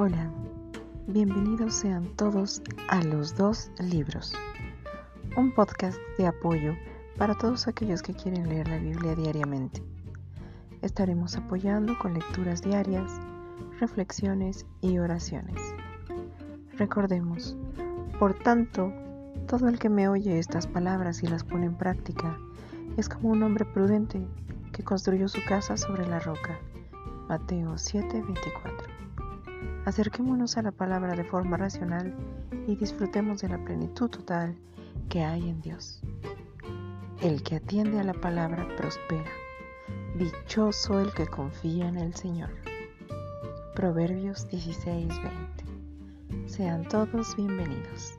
Hola, bienvenidos sean todos a Los Dos Libros, un podcast de apoyo para todos aquellos que quieren leer la Biblia diariamente. Estaremos apoyando con lecturas diarias, reflexiones y oraciones. Recordemos, por tanto, todo el que me oye estas palabras y las pone en práctica es como un hombre prudente que construyó su casa sobre la roca. Mateo 7:24 Acerquémonos a la palabra de forma racional y disfrutemos de la plenitud total que hay en Dios. El que atiende a la palabra prospera. Dichoso el que confía en el Señor. Proverbios 16:20. Sean todos bienvenidos.